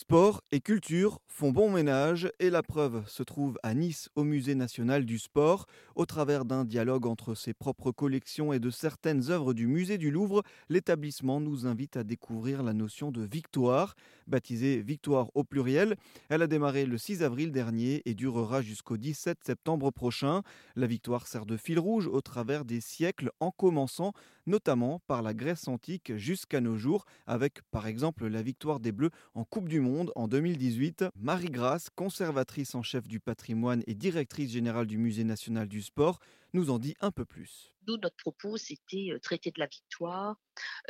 Sport et culture font bon ménage et la preuve se trouve à Nice au Musée national du sport. Au travers d'un dialogue entre ses propres collections et de certaines œuvres du musée du Louvre, l'établissement nous invite à découvrir la notion de victoire. Baptisée Victoire au pluriel, elle a démarré le 6 avril dernier et durera jusqu'au 17 septembre prochain. La victoire sert de fil rouge au travers des siècles en commençant notamment par la Grèce antique jusqu'à nos jours avec par exemple la victoire des Bleus en Coupe du Monde en 2018. Marie Grasse, conservatrice en chef du patrimoine et directrice générale du Musée national du sport, nous en dit un peu plus. Nous, notre propos, c'était euh, traiter de la victoire,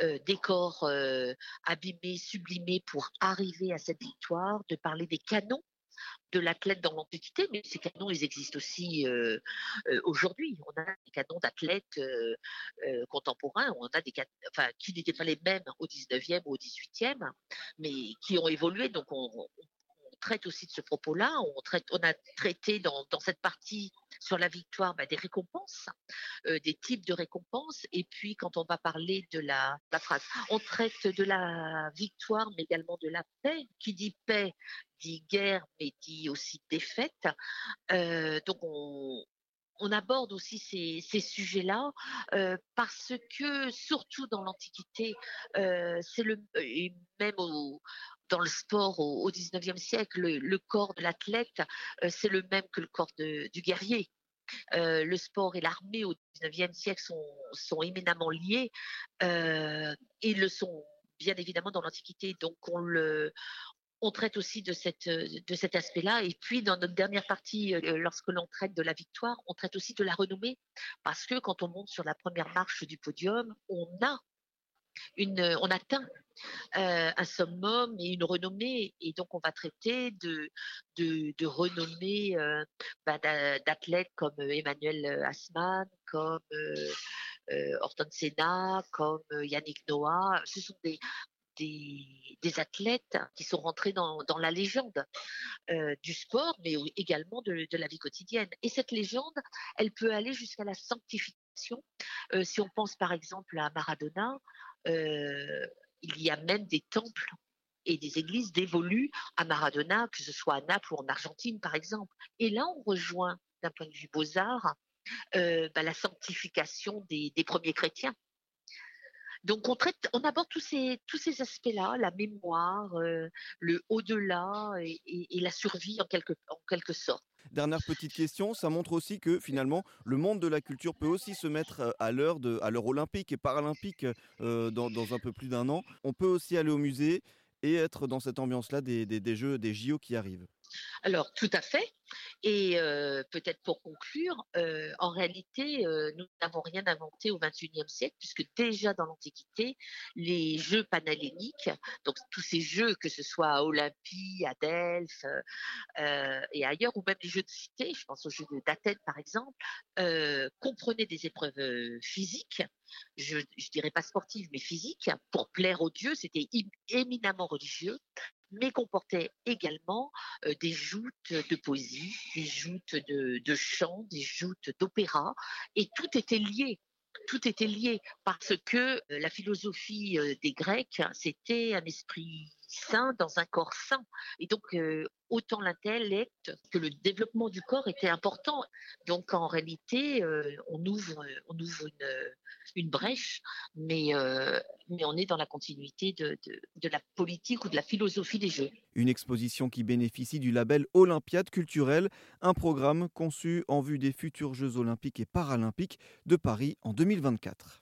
euh, des corps euh, abîmés, sublimés pour arriver à cette victoire, de parler des canons de l'athlète dans l'Antiquité, mais ces canons, ils existent aussi euh, aujourd'hui. On a des canons d'athlètes contemporains, on a des enfin, qui n'étaient pas les mêmes au 19e ou au 18e, mais qui ont évolué. Donc, on, traite aussi de ce propos-là. On, a traité dans, cette partie sur la victoire bah, des récompenses, des types de récompenses. Et puis, quand on va parler de la, phrase, on traite de la victoire, mais également de la paix. Qui dit paix dit guerre, mais dit aussi défaite. Euh, donc on, aborde aussi ces, sujets-là euh, parce que surtout dans l'Antiquité, euh, c'est le même dans le sport au, 19e siècle, le, corps de l'athlète, c'est le même que le corps du guerrier. le sport et l'armée au 19e siècle sont, éminemment liés et le sont bien évidemment dans l'Antiquité. Donc on le, traite aussi de, de cet aspect-là. Et puis, dans notre dernière partie, euh, lorsque l'on traite de la victoire, on traite aussi de la renommée. Parce que quand on monte sur la première marche du podium, on a une, on atteint euh, un summum et une renommée. Et donc, on va traiter de, de, renommée euh, bah, d'athlètes comme Emmanuel Asman, comme euh, Horton Senna, comme Yannick Noah. Ce sont des, des, athlètes qui sont rentrés dans, la légende euh, du sport, mais également de, la vie quotidienne. Et cette légende, elle peut aller jusqu'à la sanctification. Euh, si on pense par exemple à Maradona, euh, il y a même des temples et des églises dévolues à Maradona, que ce soit à Naples ou en Argentine par exemple. Et là, on rejoint d'un point de vue beaux-arts bah, la sanctification des premiers chrétiens. Donc on traite, on aborde tous ces tous ces aspects-là, la mémoire, euh, le au-delà et, la survie en quelque en quelque sorte. Dernière petite question, ça montre aussi que finalement le monde de la culture peut aussi se mettre euh, à l'heure de à l'heure olympique et paralympique euh, dans, dans, un peu plus d'un an. On peut aussi aller au musée et être dans cette ambiance-là des, des, des jeux, des JO qui arrivent. Alors tout à fait. Et euh, peut-être pour conclure, euh, en réalité, euh, nous n'avons rien inventé au XXIe siècle, puisque déjà dans l'Antiquité, les jeux panhelléniques, donc tous ces jeux, que ce soit à Olympie, à Delphes et ailleurs, ou même les jeux de cité, je pense aux jeux d'Athènes par exemple, comprenaient des épreuves physiques, je, je dirais pas sportives, mais physiques, pour plaire aux dieux, c'était éminemment religieux, mais comportait également des joutes de poésie, des joutes de, chants, des joutes d'opéra, et tout était lié tout était lié parce que la philosophie des Grecs, c'était un esprit sain dans un corps sain. Et donc, autant l'intellect que le développement du corps était important. Donc, en réalité, on ouvre, on ouvre une brèche, mais, mais on est dans la continuité de, la politique ou de la philosophie des Jeux. Une exposition qui bénéficie du label Olympiade culturelle, un programme conçu en vue des futurs Jeux olympiques et paralympiques de Paris en 2024.